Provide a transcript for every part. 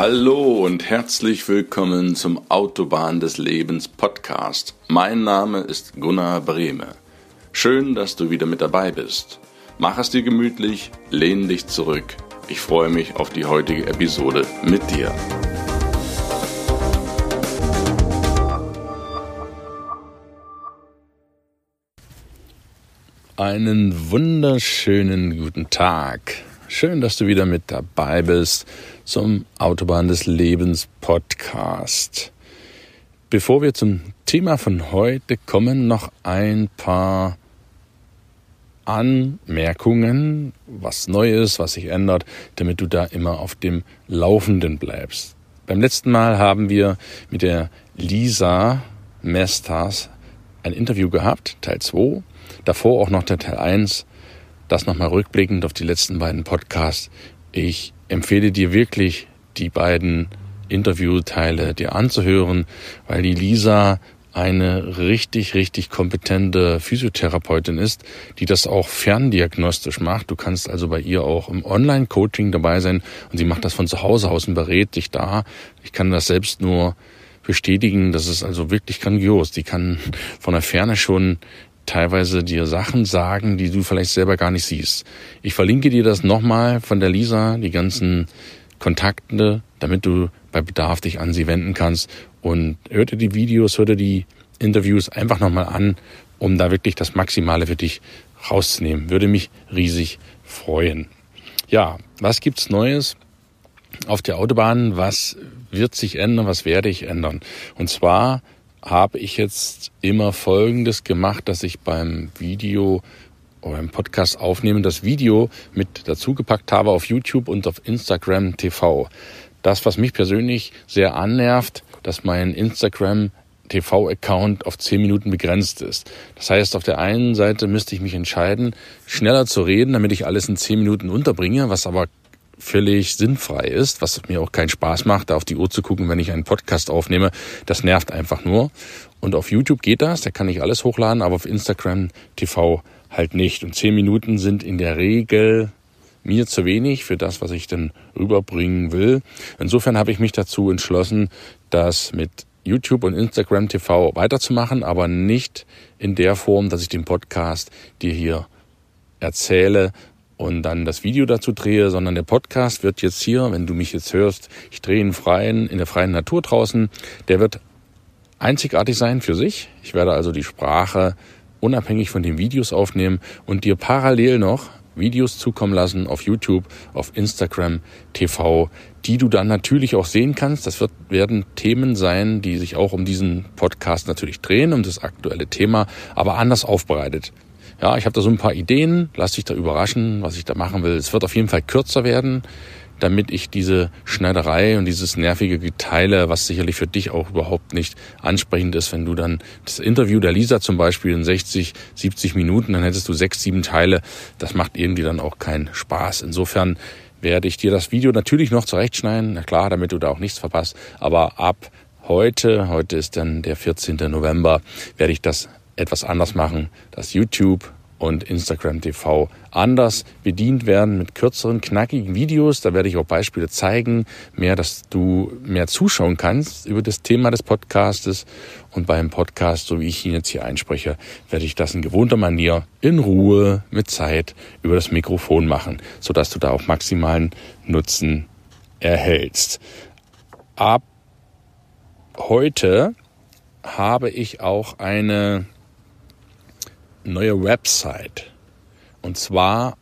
Hallo und herzlich willkommen zum Autobahn des Lebens Podcast. Mein Name ist Gunnar Brehme. Schön, dass du wieder mit dabei bist. Mach es dir gemütlich, lehn dich zurück. Ich freue mich auf die heutige Episode mit dir. Einen wunderschönen guten Tag. Schön, dass du wieder mit dabei bist zum Autobahn des Lebens Podcast. Bevor wir zum Thema von heute kommen, noch ein paar Anmerkungen, was neu ist, was sich ändert, damit du da immer auf dem Laufenden bleibst. Beim letzten Mal haben wir mit der Lisa Mestas ein Interview gehabt, Teil 2. Davor auch noch der Teil 1. Das nochmal rückblickend auf die letzten beiden Podcasts. Ich empfehle dir wirklich, die beiden Interviewteile dir anzuhören, weil die Lisa eine richtig, richtig kompetente Physiotherapeutin ist, die das auch ferndiagnostisch macht. Du kannst also bei ihr auch im Online-Coaching dabei sein und sie macht das von zu Hause aus und berät dich da. Ich kann das selbst nur bestätigen. Das ist also wirklich grandios. Die kann von der Ferne schon teilweise dir Sachen sagen, die du vielleicht selber gar nicht siehst. Ich verlinke dir das nochmal von der Lisa, die ganzen Kontakte, damit du bei Bedarf dich an sie wenden kannst. Und hör dir die Videos, hör dir die Interviews einfach nochmal an, um da wirklich das Maximale für dich rauszunehmen. Würde mich riesig freuen. Ja, was gibt's Neues auf der Autobahn? Was wird sich ändern? Was werde ich ändern? Und zwar habe ich jetzt immer Folgendes gemacht, dass ich beim Video oder beim Podcast aufnehmen das Video mit dazugepackt habe auf YouTube und auf Instagram TV. Das, was mich persönlich sehr annervt, dass mein Instagram TV-Account auf 10 Minuten begrenzt ist. Das heißt, auf der einen Seite müsste ich mich entscheiden, schneller zu reden, damit ich alles in 10 Minuten unterbringe, was aber völlig sinnfrei ist, was mir auch keinen Spaß macht, da auf die Uhr zu gucken, wenn ich einen Podcast aufnehme. Das nervt einfach nur. Und auf YouTube geht das, da kann ich alles hochladen, aber auf Instagram TV halt nicht. Und zehn Minuten sind in der Regel mir zu wenig für das, was ich denn rüberbringen will. Insofern habe ich mich dazu entschlossen, das mit YouTube und Instagram TV weiterzumachen, aber nicht in der Form, dass ich den Podcast dir hier erzähle, und dann das Video dazu drehe, sondern der Podcast wird jetzt hier, wenn du mich jetzt hörst, ich drehe ihn freien, in der freien Natur draußen, der wird einzigartig sein für sich. Ich werde also die Sprache unabhängig von den Videos aufnehmen und dir parallel noch Videos zukommen lassen auf YouTube, auf Instagram, TV, die du dann natürlich auch sehen kannst. Das wird, werden Themen sein, die sich auch um diesen Podcast natürlich drehen, um das aktuelle Thema, aber anders aufbereitet. Ja, ich habe da so ein paar Ideen, lass dich da überraschen, was ich da machen will. Es wird auf jeden Fall kürzer werden, damit ich diese Schneiderei und dieses nervige Geteile, was sicherlich für dich auch überhaupt nicht ansprechend ist, wenn du dann das Interview der Lisa zum Beispiel in 60, 70 Minuten, dann hättest du sechs, sieben Teile. Das macht irgendwie dann auch keinen Spaß. Insofern werde ich dir das Video natürlich noch zurechtschneiden, na klar, damit du da auch nichts verpasst. Aber ab heute, heute ist dann der 14. November, werde ich das etwas anders machen, dass YouTube und Instagram TV anders bedient werden mit kürzeren, knackigen Videos. Da werde ich auch Beispiele zeigen, mehr, dass du mehr zuschauen kannst über das Thema des Podcastes. Und beim Podcast, so wie ich ihn jetzt hier einspreche, werde ich das in gewohnter Manier in Ruhe mit Zeit über das Mikrofon machen, sodass du da auch maximalen Nutzen erhältst. Ab heute habe ich auch eine neue Website. Und zwar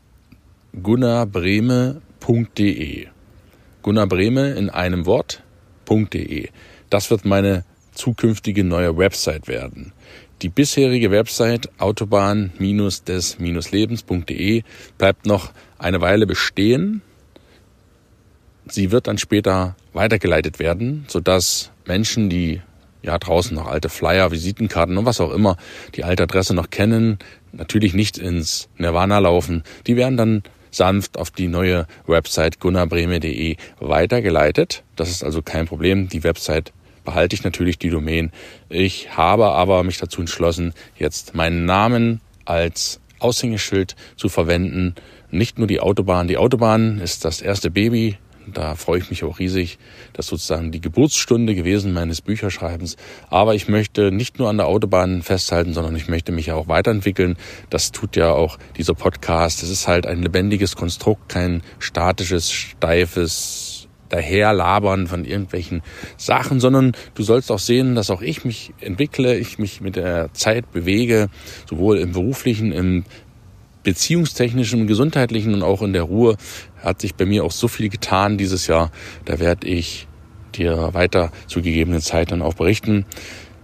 gunnarbreme.de. Gunnar Breme in einem Wort.de. Das wird meine zukünftige neue Website werden. Die bisherige Website autobahn-des-lebens.de bleibt noch eine Weile bestehen. Sie wird dann später weitergeleitet werden, sodass Menschen, die ja draußen noch alte Flyer, Visitenkarten und was auch immer, die alte Adresse noch kennen, natürlich nicht ins Nirvana laufen. Die werden dann sanft auf die neue Website gunnarbreme.de weitergeleitet. Das ist also kein Problem. Die Website behalte ich natürlich die Domain. Ich habe aber mich dazu entschlossen, jetzt meinen Namen als Aushängeschild zu verwenden. Nicht nur die Autobahn. Die Autobahn ist das erste Baby Da freue ich mich auch riesig. Das ist sozusagen die Geburtsstunde gewesen meines Bücherschreibens. Aber ich möchte nicht nur an der Autobahn festhalten, sondern ich möchte mich ja auch weiterentwickeln. Das tut ja auch dieser Podcast. Es ist halt ein lebendiges Konstrukt, kein statisches, steifes, daherlabern von irgendwelchen Sachen, sondern du sollst auch sehen, dass auch ich mich entwickle, ich mich mit der Zeit bewege, sowohl im beruflichen, im beziehungstechnischen, im gesundheitlichen und auch in der Ruhe hat sich bei mir auch so viel getan dieses Jahr. Da werde ich dir weiter zu gegebenen Zeit dann auch berichten.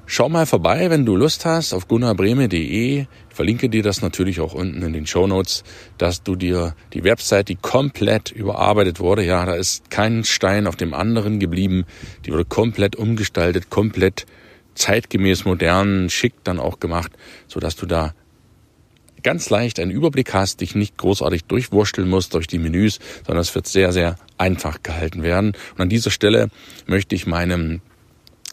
Schau mal vorbei, wenn du Lust hast, auf gunnarbreme.de. Ich verlinke dir das natürlich auch unten in den Show Notes, dass du dir die Website, die komplett überarbeitet wurde, ja, da ist kein Stein auf dem anderen geblieben. Die wurde komplett umgestaltet, komplett zeitgemäß, modern, schick dann auch gemacht, so dass du da ganz leicht einen Überblick hast, dich nicht großartig durchwursteln musst durch die Menüs, sondern es wird sehr, sehr einfach gehalten werden. Und an dieser Stelle möchte ich meinem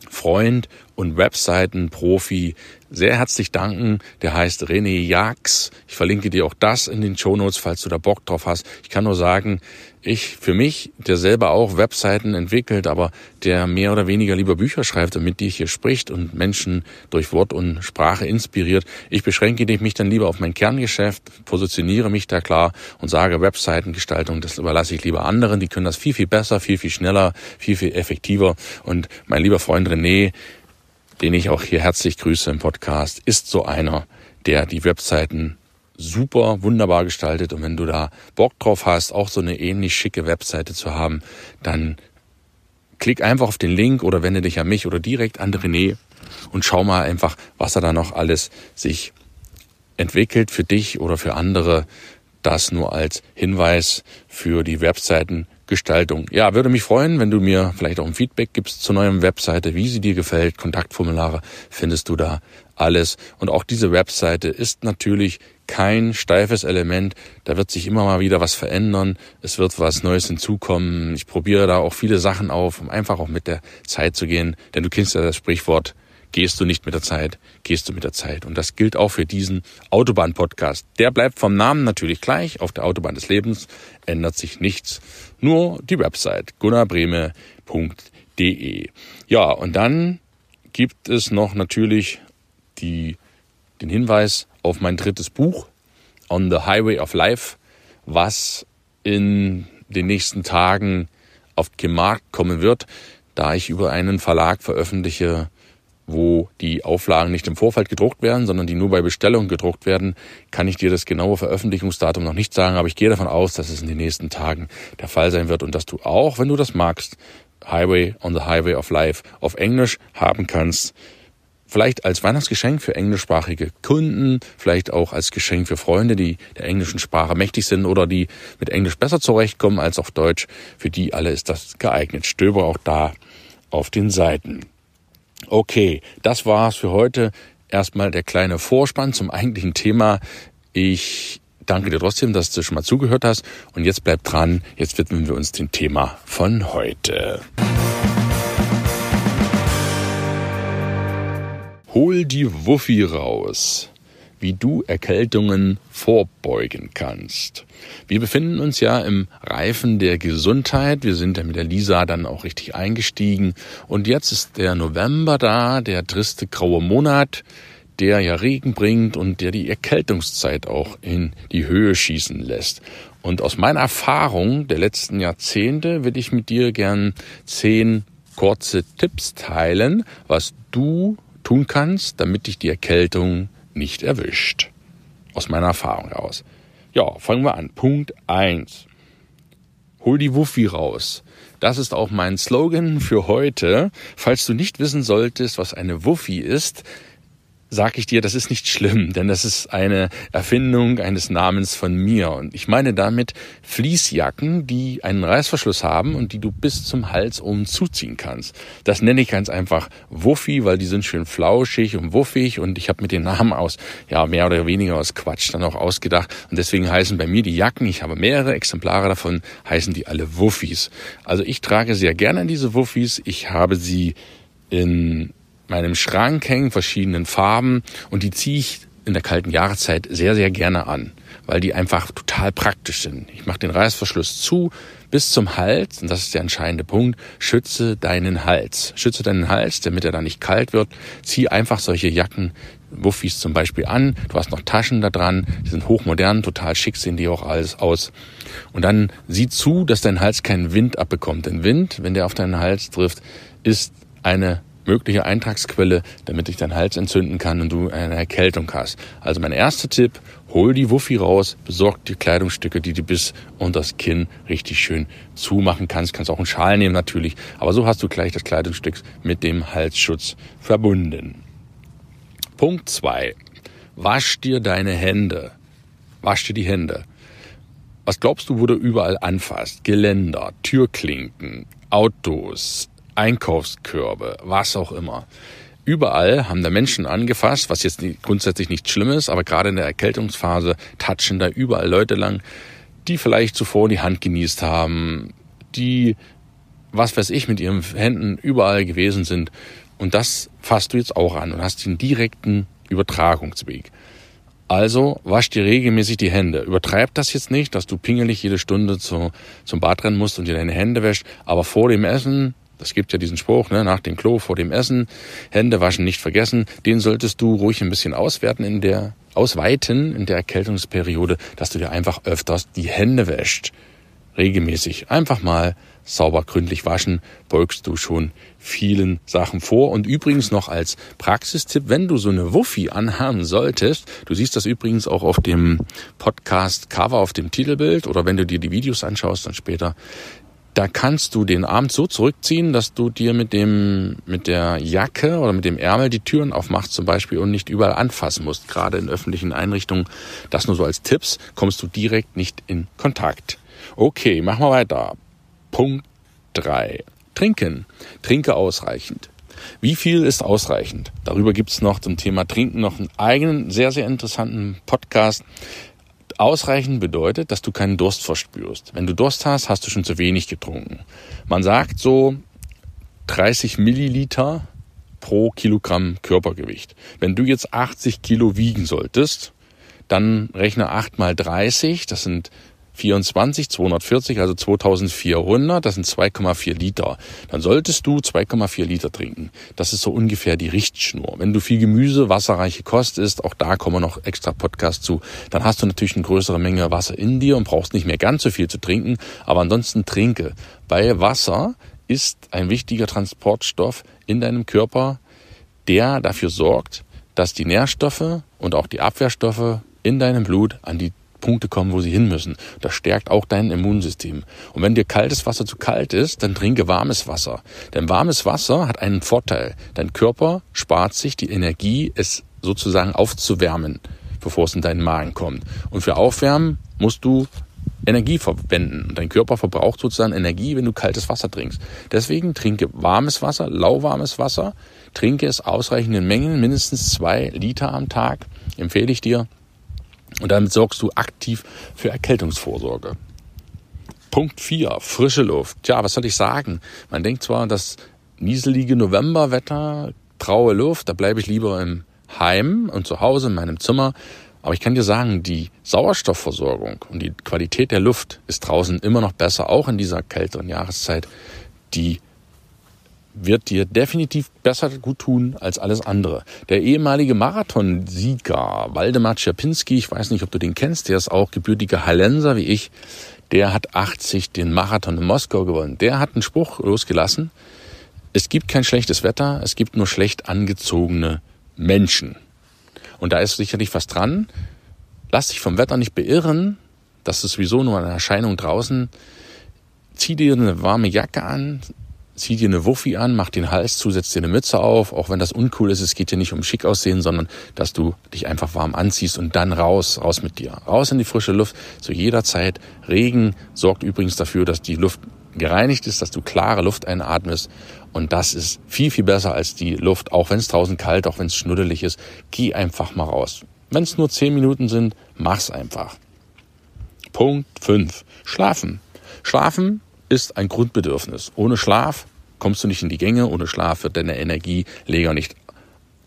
Freund und Webseitenprofi sehr herzlich danken. Der heißt René Jax. Ich verlinke dir auch das in den Show Notes, falls du da Bock drauf hast. Ich kann nur sagen, ich für mich, der selber auch Webseiten entwickelt, aber der mehr oder weniger lieber Bücher schreibt und mit dir hier spricht und Menschen durch Wort und Sprache inspiriert. Ich beschränke mich dann lieber auf mein Kerngeschäft, positioniere mich da klar und sage Webseitengestaltung, das überlasse ich lieber anderen. Die können das viel, viel besser, viel, viel schneller, viel, viel effektiver. Und mein lieber Freund René, den ich auch hier herzlich grüße im Podcast, ist so einer, der die Webseiten super wunderbar gestaltet und wenn du da Bock drauf hast, auch so eine ähnlich schicke Webseite zu haben, dann klick einfach auf den Link oder wende dich an mich oder direkt an René und schau mal einfach, was er da noch alles sich entwickelt für dich oder für andere. Das nur als Hinweis für die Webseiten Gestaltung. Ja, würde mich freuen, wenn du mir vielleicht auch ein Feedback gibst zur neuen Webseite, wie sie dir gefällt. Kontaktformulare findest du da alles. Und auch diese Webseite ist natürlich kein steifes Element. Da wird sich immer mal wieder was verändern. Es wird was Neues hinzukommen. Ich probiere da auch viele Sachen auf, um einfach auch mit der Zeit zu gehen. Denn du kennst ja das Sprichwort, Gehst du nicht mit der Zeit, gehst du mit der Zeit. Und das gilt auch für diesen Autobahn-Podcast. Der bleibt vom Namen natürlich gleich. Auf der Autobahn des Lebens ändert sich nichts. Nur die Website gunnarbreme.de. Ja, und dann gibt es noch natürlich die, den Hinweis auf mein drittes Buch, On the Highway of Life, was in den nächsten Tagen auf den Markt kommen wird, da ich über einen Verlag veröffentliche, wo die Auflagen nicht im Vorfeld gedruckt werden, sondern die nur bei Bestellung gedruckt werden, kann ich dir das genaue Veröffentlichungsdatum noch nicht sagen, aber ich gehe davon aus, dass es in den nächsten Tagen der Fall sein wird und dass du auch, wenn du das magst, Highway on the Highway of Life auf Englisch haben kannst. Vielleicht als Weihnachtsgeschenk für englischsprachige Kunden, vielleicht auch als Geschenk für Freunde, die der englischen Sprache mächtig sind oder die mit Englisch besser zurechtkommen als auf Deutsch. Für die alle ist das geeignet. Stöber auch da auf den Seiten. Okay, das war's für heute. Erstmal der kleine Vorspann zum eigentlichen Thema. Ich danke dir trotzdem, dass du schon mal zugehört hast. Und jetzt bleib dran. Jetzt widmen wir uns dem Thema von heute. Hol die Wuffi raus wie du Erkältungen vorbeugen kannst. Wir befinden uns ja im Reifen der Gesundheit. Wir sind ja mit der Lisa dann auch richtig eingestiegen. Und jetzt ist der November da, der triste graue Monat, der ja Regen bringt und der die Erkältungszeit auch in die Höhe schießen lässt. Und aus meiner Erfahrung der letzten Jahrzehnte will ich mit dir gern zehn kurze Tipps teilen, was du tun kannst, damit dich die Erkältung nicht erwischt. Aus meiner Erfahrung heraus. Ja, fangen wir an. Punkt eins: Hol die Wuffi raus. Das ist auch mein Slogan für heute. Falls du nicht wissen solltest, was eine Wuffi ist, sag ich dir, das ist nicht schlimm, denn das ist eine Erfindung eines Namens von mir. Und ich meine damit Fließjacken, die einen Reißverschluss haben und die du bis zum Hals oben zuziehen kannst. Das nenne ich ganz einfach Wuffi, weil die sind schön flauschig und wuffig und ich habe mit den Namen aus, ja, mehr oder weniger aus Quatsch dann auch ausgedacht. Und deswegen heißen bei mir die Jacken, ich habe mehrere Exemplare davon, heißen die alle Wuffis. Also ich trage sehr gerne diese Wuffis. Ich habe sie in meinem Schrank hängen, verschiedenen Farben und die ziehe ich in der kalten Jahreszeit sehr, sehr gerne an, weil die einfach total praktisch sind. Ich mache den Reißverschluss zu bis zum Hals, und das ist der entscheidende Punkt, schütze deinen Hals. Schütze deinen Hals, damit er da nicht kalt wird. Zieh einfach solche Jacken, Wuffis zum Beispiel an. Du hast noch Taschen da dran, die sind hochmodern, total schick sehen die auch alles aus. Und dann sieh zu, dass dein Hals keinen Wind abbekommt. Denn Wind, wenn der auf deinen Hals trifft, ist eine mögliche Eintragsquelle, damit dich dein Hals entzünden kann und du eine Erkältung hast. Also mein erster Tipp, hol die Wuffi raus, besorg die Kleidungsstücke, die du bis unter das Kinn richtig schön zumachen kannst. Kannst auch einen Schal nehmen natürlich, aber so hast du gleich das Kleidungsstück mit dem Halsschutz verbunden. Punkt zwei: Wasch dir deine Hände. Wasch dir die Hände. Was glaubst du, wo du überall anfasst? Geländer, Türklinken, Autos, Einkaufskörbe, was auch immer. Überall haben da Menschen angefasst, was jetzt grundsätzlich nichts Schlimmes, aber gerade in der Erkältungsphase touchen da überall Leute lang, die vielleicht zuvor die Hand genießt haben, die, was weiß ich, mit ihren Händen überall gewesen sind. Und das fasst du jetzt auch an und hast den direkten Übertragungsweg. Also wasch dir regelmäßig die Hände. Übertreib das jetzt nicht, dass du pingelig jede Stunde zu, zum Bad rennen musst und dir deine Hände wäscht, aber vor dem Essen das gibt ja diesen Spruch, ne, nach dem Klo, vor dem Essen, Hände waschen nicht vergessen. Den solltest du ruhig ein bisschen auswerten in der, ausweiten in der Erkältungsperiode, dass du dir einfach öfters die Hände wäscht. Regelmäßig. Einfach mal sauber gründlich waschen, beugst du schon vielen Sachen vor. Und übrigens noch als Praxistipp, wenn du so eine Wuffi anhaben solltest, du siehst das übrigens auch auf dem Podcast Cover, auf dem Titelbild oder wenn du dir die Videos anschaust, dann später, da kannst du den Arm so zurückziehen, dass du dir mit dem, mit der Jacke oder mit dem Ärmel die Türen aufmachst zum Beispiel und nicht überall anfassen musst. Gerade in öffentlichen Einrichtungen, das nur so als Tipps, kommst du direkt nicht in Kontakt. Okay, machen wir weiter. Punkt drei: Trinken. Trinke ausreichend. Wie viel ist ausreichend? Darüber gibt's noch zum Thema Trinken noch einen eigenen, sehr, sehr interessanten Podcast. Ausreichend bedeutet, dass du keinen Durst verspürst. Wenn du Durst hast, hast du schon zu wenig getrunken. Man sagt so 30 Milliliter pro Kilogramm Körpergewicht. Wenn du jetzt 80 Kilo wiegen solltest, dann rechne 8 mal 30, das sind 24, 240, also 2400, das sind 2,4 Liter. Dann solltest du 2,4 Liter trinken. Das ist so ungefähr die Richtschnur. Wenn du viel Gemüse, wasserreiche Kost isst, auch da kommen noch extra Podcasts zu, dann hast du natürlich eine größere Menge Wasser in dir und brauchst nicht mehr ganz so viel zu trinken. Aber ansonsten trinke. Weil Wasser ist ein wichtiger Transportstoff in deinem Körper, der dafür sorgt, dass die Nährstoffe und auch die Abwehrstoffe in deinem Blut an die Punkte kommen, wo sie hin müssen. Das stärkt auch dein Immunsystem. Und wenn dir kaltes Wasser zu kalt ist, dann trinke warmes Wasser. Denn warmes Wasser hat einen Vorteil. Dein Körper spart sich die Energie, es sozusagen aufzuwärmen, bevor es in deinen Magen kommt. Und für Aufwärmen musst du Energie verwenden. Und dein Körper verbraucht sozusagen Energie, wenn du kaltes Wasser trinkst. Deswegen trinke warmes Wasser, lauwarmes Wasser. Trinke es ausreichenden Mengen, mindestens zwei Liter am Tag, empfehle ich dir. Und damit sorgst du aktiv für Erkältungsvorsorge. Punkt 4, frische Luft. Tja, was soll ich sagen? Man denkt zwar, das nieselige Novemberwetter, traue Luft, da bleibe ich lieber im Heim und zu Hause in meinem Zimmer. Aber ich kann dir sagen, die Sauerstoffversorgung und die Qualität der Luft ist draußen immer noch besser, auch in dieser kälteren Jahreszeit. Die wird dir definitiv besser gut tun als alles andere. Der ehemalige Marathonsieger Waldemar Czerpinski, ich weiß nicht, ob du den kennst, der ist auch gebürtiger Hallenser wie ich, der hat 80 den Marathon in Moskau gewonnen. Der hat einen Spruch losgelassen, es gibt kein schlechtes Wetter, es gibt nur schlecht angezogene Menschen. Und da ist sicherlich was dran. Lass dich vom Wetter nicht beirren, das ist sowieso nur eine Erscheinung draußen. Zieh dir eine warme Jacke an, zieh dir eine Wuffi an, mach den Hals zu, setz dir eine Mütze auf, auch wenn das uncool ist, es geht dir nicht um schick aussehen, sondern dass du dich einfach warm anziehst und dann raus, raus mit dir. Raus in die frische Luft, zu jeder Zeit. Regen sorgt übrigens dafür, dass die Luft gereinigt ist, dass du klare Luft einatmest und das ist viel, viel besser als die Luft, auch wenn es draußen kalt, auch wenn es schnuddelig ist. Geh einfach mal raus. Wenn es nur zehn Minuten sind, mach's einfach. Punkt 5. Schlafen. Schlafen ist ein Grundbedürfnis. Ohne Schlaf kommst du nicht in die Gänge, ohne Schlaf wird deine Energieleger nicht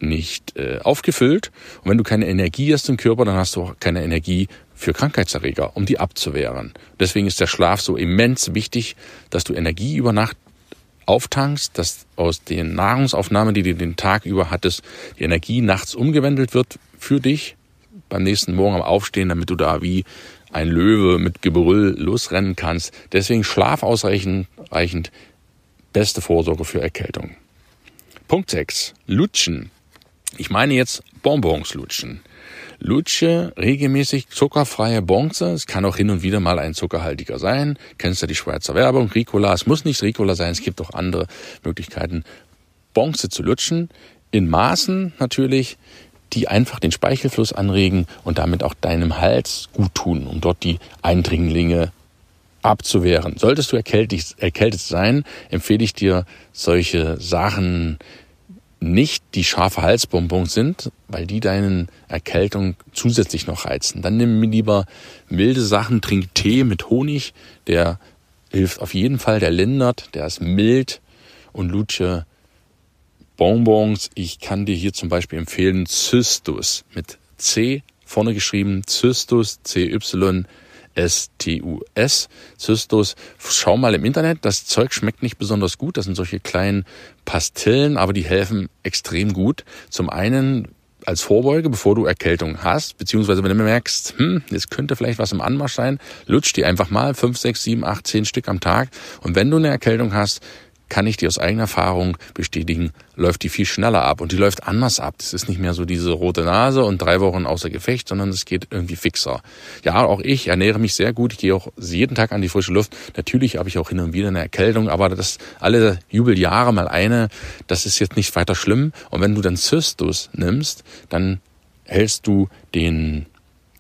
nicht äh, aufgefüllt. Und wenn du keine Energie hast im Körper, dann hast du auch keine Energie für Krankheitserreger, um die abzuwehren. Deswegen ist der Schlaf so immens wichtig, dass du Energie über Nacht auftankst, dass aus den Nahrungsaufnahmen, die du den Tag über hattest, die Energie nachts umgewandelt wird für dich beim nächsten Morgen am Aufstehen, damit du da wie ein Löwe mit Gebrüll losrennen kannst. Deswegen Schlaf ausreichend, reichend, beste Vorsorge für Erkältung. Punkt 6. Lutschen. Ich meine jetzt Bonbons lutschen. Lutsche regelmäßig zuckerfreie Bonze. Es kann auch hin und wieder mal ein zuckerhaltiger sein. Kennst du die Schweizer Werbung? Ricola. Es muss nicht Ricola sein. Es gibt auch andere Möglichkeiten, Bonze zu lutschen. In Maßen natürlich, die einfach den Speichelfluss anregen und damit auch deinem Hals gut tun, um dort die Eindringlinge abzuwehren. Solltest du erkältet, erkältet sein, empfehle ich dir solche Sachen nicht die scharfe Halsbonbons sind, weil die deinen Erkältung zusätzlich noch reizen. Dann nimm mir lieber milde Sachen, trink Tee mit Honig, der hilft auf jeden Fall, der lindert, der ist mild und lutsche Bonbons. Ich kann dir hier zum Beispiel empfehlen Cystus mit C vorne geschrieben, Cystus, C-Y, S-T-U-S, Cystus. Schau mal im Internet, das Zeug schmeckt nicht besonders gut. Das sind solche kleinen Pastillen, aber die helfen extrem gut. Zum einen als Vorbeuge, bevor du Erkältung hast, beziehungsweise wenn du merkst, hm, jetzt könnte vielleicht was im Anmarsch sein, lutsch die einfach mal fünf, sechs, sieben, acht, zehn Stück am Tag. Und wenn du eine Erkältung hast, kann ich dir aus eigener Erfahrung bestätigen, läuft die viel schneller ab und die läuft anders ab. Das ist nicht mehr so diese rote Nase und drei Wochen außer Gefecht, sondern es geht irgendwie fixer. Ja, auch ich ernähre mich sehr gut. Ich gehe auch jeden Tag an die frische Luft. Natürlich habe ich auch hin und wieder eine Erkältung, aber das alle Jubeljahre mal eine, das ist jetzt nicht weiter schlimm. Und wenn du dann Cystus nimmst, dann hältst du den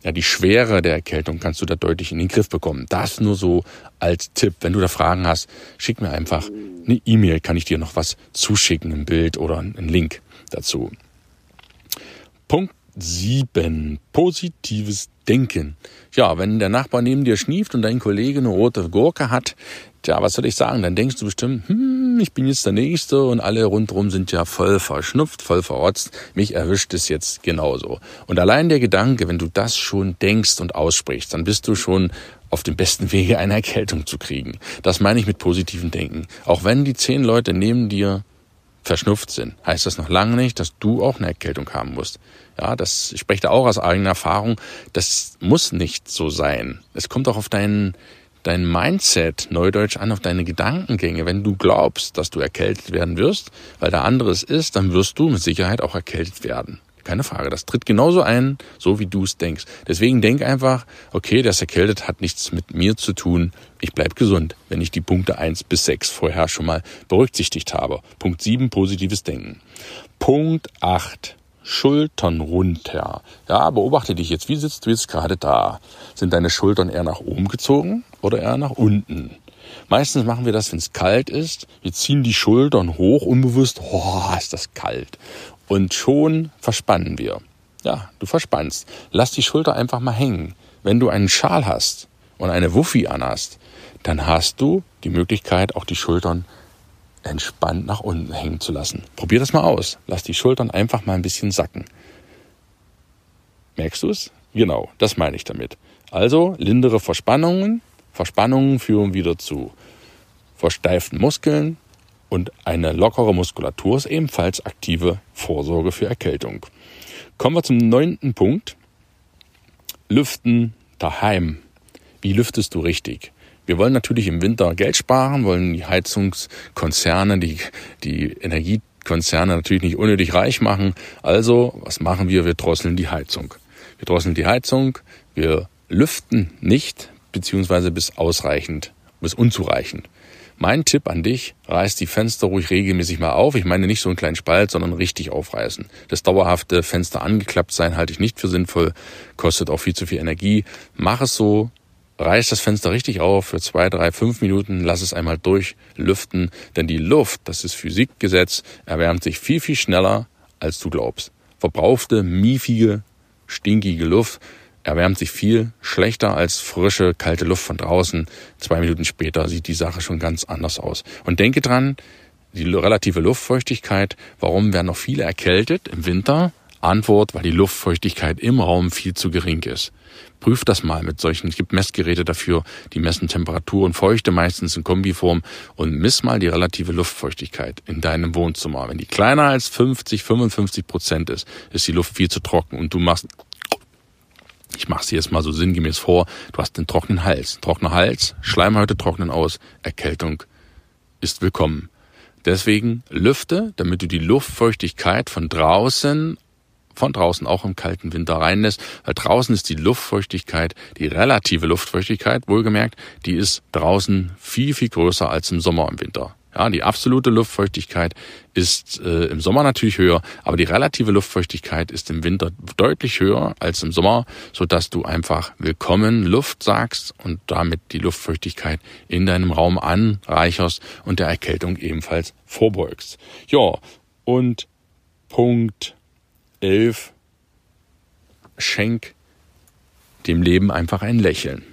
ja, die Schwere der Erkältung kannst du da deutlich in den Griff bekommen. Das nur so als Tipp. Wenn du da Fragen hast, schick mir einfach eine E-Mail, kann ich dir noch was zuschicken, ein Bild oder einen Link dazu. Punkt 7. Positives Denken. Ja, wenn der Nachbar neben dir schnieft und dein Kollege eine rote Gurke hat, Tja, was soll ich sagen? Dann denkst du bestimmt, hm, ich bin jetzt der Nächste und alle rundherum sind ja voll verschnupft, voll verrotzt. Mich erwischt es jetzt genauso. Und allein der Gedanke, wenn du das schon denkst und aussprichst, dann bist du schon auf dem besten Wege, eine Erkältung zu kriegen. Das meine ich mit positivem Denken. Auch wenn die zehn Leute neben dir verschnupft sind, heißt das noch lange nicht, dass du auch eine Erkältung haben musst. Ja, das ich spreche da auch aus eigener Erfahrung. Das muss nicht so sein. Es kommt auch auf deinen dein Mindset, neudeutsch an, auf deine Gedankengänge. Wenn du glaubst, dass du erkältet werden wirst, weil der andere es ist, dann wirst du mit Sicherheit auch erkältet werden. Keine Frage. Das tritt genauso ein, so wie du es denkst. Deswegen denk einfach, okay, das erkältet hat nichts mit mir zu tun. Ich bleib gesund, wenn ich die Punkte eins bis sechs vorher schon mal berücksichtigt habe. Punkt sieben positives Denken. Punkt acht Schultern runter. Ja, beobachte dich jetzt. Wie sitzt du jetzt gerade da? Sind deine Schultern eher nach oben gezogen oder eher nach unten? Meistens machen wir das, wenn es kalt ist. Wir ziehen die Schultern hoch, unbewusst. Oh, ist das kalt. Und schon verspannen wir. Ja, du verspannst. Lass die Schulter einfach mal hängen. Wenn du einen Schal hast und eine Wuffi anhast, dann hast du die Möglichkeit, auch die Schultern entspannt nach unten hängen zu lassen. Probier das mal aus. Lass die Schultern einfach mal ein bisschen sacken. Merkst du es? Genau, das meine ich damit. Also lindere Verspannungen. Verspannungen führen wieder zu versteiften Muskeln und eine lockere Muskulatur ist ebenfalls aktive Vorsorge für Erkältung. Kommen wir zum neunten Punkt. Lüften daheim. Wie lüftest du richtig? Wir wollen natürlich im Winter Geld sparen, wollen die Heizungskonzerne, die, die Energiekonzerne natürlich nicht unnötig reich machen. Also, was machen wir? Wir drosseln die Heizung. Wir drosseln die Heizung, wir lüften nicht, beziehungsweise bis ausreichend, bis unzureichend. Mein Tipp an dich, reiß die Fenster ruhig regelmäßig mal auf. Ich meine nicht so einen kleinen Spalt, sondern richtig aufreißen. Das dauerhafte Fenster angeklappt sein halte ich nicht für sinnvoll, kostet auch viel zu viel Energie. Mach es so, reiß das Fenster richtig auf für zwei, drei, fünf Minuten, lass es einmal durchlüften, denn die Luft, das ist Physikgesetz, erwärmt sich viel, viel schneller, als du glaubst. Verbrauchte, miefige, stinkige Luft erwärmt sich viel schlechter als frische, kalte Luft von draußen. Zwei Minuten später sieht die Sache schon ganz anders aus. Und denke dran, die relative Luftfeuchtigkeit. Warum werden noch viele erkältet im Winter? Antwort, weil die Luftfeuchtigkeit im Raum viel zu gering ist. Prüf das mal mit solchen, es gibt Messgeräte dafür, die messen Temperatur und Feuchte meistens in Kombiform und miss mal die relative Luftfeuchtigkeit in deinem Wohnzimmer. Wenn die kleiner als 50, 55 Prozent ist, ist die Luft viel zu trocken und du machst ich mache es jetzt mal so sinngemäß vor, du hast einen trockenen Hals. Trockener Hals, Schleimhäute trocknen aus, Erkältung ist willkommen. Deswegen lüfte, damit du die Luftfeuchtigkeit von draußen von draußen auch im kalten Winter reinlässt, weil draußen ist die Luftfeuchtigkeit, die relative Luftfeuchtigkeit, wohlgemerkt, die ist draußen viel, viel größer als im Sommer im Winter. Ja, die absolute Luftfeuchtigkeit ist äh, im Sommer natürlich höher, aber die relative Luftfeuchtigkeit ist im Winter deutlich höher als im Sommer, so dass du einfach willkommen Luft sagst und damit die Luftfeuchtigkeit in deinem Raum anreicherst und der Erkältung ebenfalls vorbeugst. Ja, und Punkt 11 schenk dem Leben einfach ein Lächeln.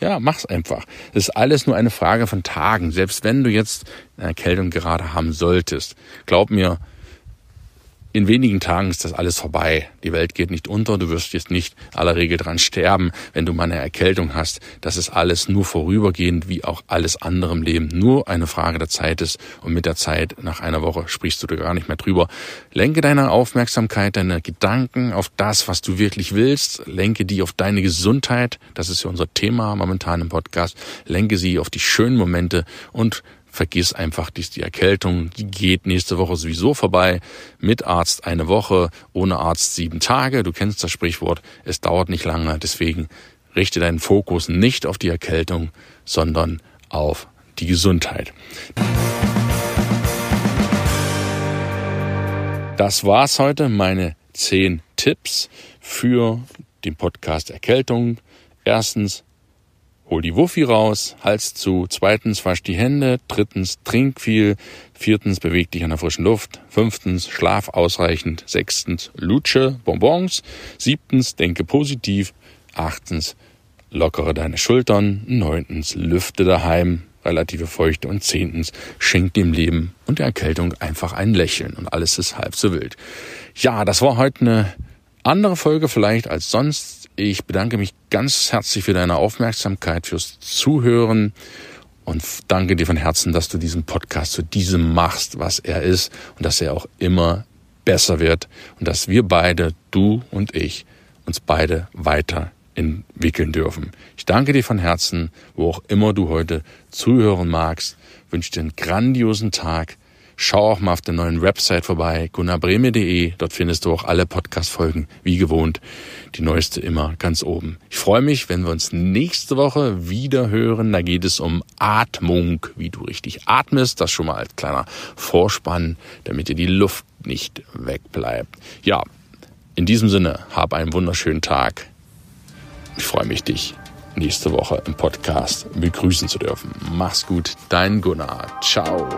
Ja, mach's einfach. Es ist alles nur eine Frage von Tagen. Selbst wenn du jetzt eine Erkältung gerade haben solltest, glaub mir, in wenigen Tagen ist das alles vorbei. Die Welt geht nicht unter, du wirst jetzt nicht aller Regel dran sterben, wenn du mal eine Erkältung hast. Das ist alles nur vorübergehend, wie auch alles andere im Leben. Nur eine Frage der Zeit ist und mit der Zeit, nach einer Woche, sprichst du da gar nicht mehr drüber. Lenke deine Aufmerksamkeit, deine Gedanken auf das, was du wirklich willst. Lenke die auf deine Gesundheit. Das ist ja unser Thema momentan im Podcast. Lenke sie auf die schönen Momente und vergiss einfach dies, die Erkältung, die geht nächste Woche sowieso vorbei. Mit Arzt eine Woche, ohne Arzt sieben Tage. Du kennst das Sprichwort, es dauert nicht lange. Deswegen richte deinen Fokus nicht auf die Erkältung, sondern auf die Gesundheit. Das war's heute, meine zehn Tipps für den Podcast Erkältung. Erstens, Hol die Wuffi raus, Hals zu. Zweitens, wasch die Hände. Drittens, trink viel. Viertens, beweg dich an der frischen Luft. Fünftens, schlaf ausreichend. Sechstens, lutsche Bonbons. Siebtens, denke positiv. Achtens, lockere deine Schultern. Neuntens, lüfte daheim. Relative Feuchte. Und zehntens, schenk dem Leben und der Erkältung einfach ein Lächeln. Und alles ist halb so wild. Ja, das war heute eine andere Folge vielleicht als sonst ich bedanke mich ganz herzlich für deine Aufmerksamkeit, fürs Zuhören und danke dir von Herzen, dass du diesen Podcast zu diesem machst, was er ist und dass er auch immer besser wird und dass wir beide, du und ich, uns beide weiter entwickeln dürfen. Ich danke dir von Herzen, wo auch immer du heute zuhören magst, wünsche dir einen grandiosen Tag Schau auch mal auf der neuen Website vorbei, gunnarbreme.de. Dort findest du auch alle Podcast-Folgen, wie gewohnt. Die neueste immer ganz oben. Ich freue mich, wenn wir uns nächste Woche wieder hören. Da geht es um Atmung, wie du richtig atmest. Das schon mal als kleiner Vorspann, damit dir die Luft nicht wegbleibt. Ja, in diesem Sinne, hab einen wunderschönen Tag. Ich freue mich, dich nächste Woche im Podcast begrüßen zu dürfen. Mach's gut, dein Gunnar. Ciao.